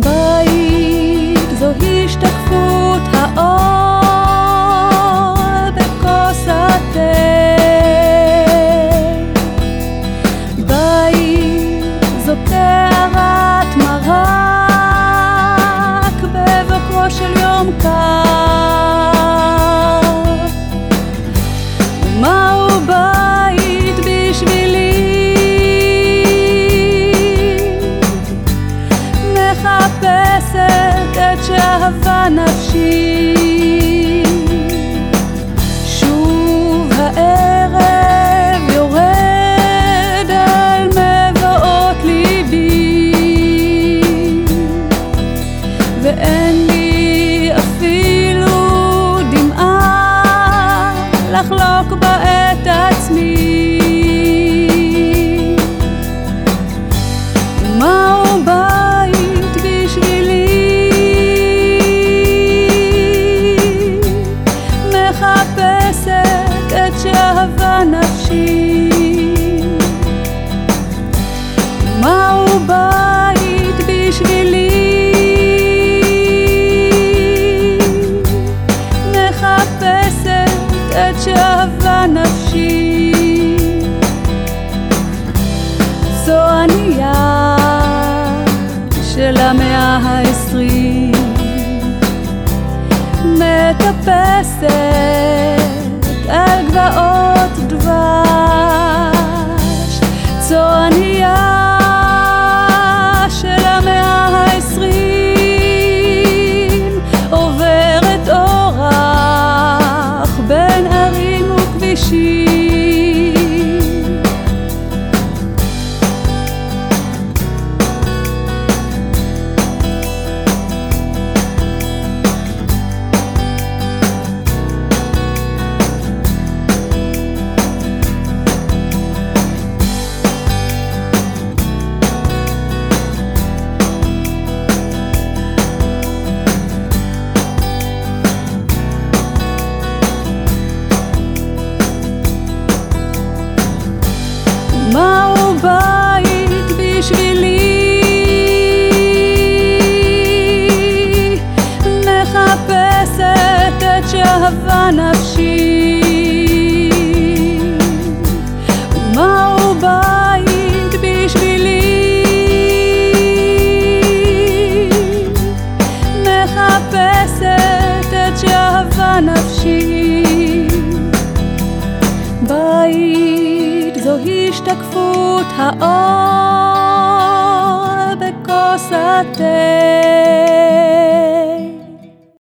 בית נפשי שוב הערב בית בשבילי? של המאה העשרים. מטפסת את שאהבה נפשי מהו בית בשבילי? מחפשת את שאהבה נפשי בית זו השתקפות האור בכוס התה.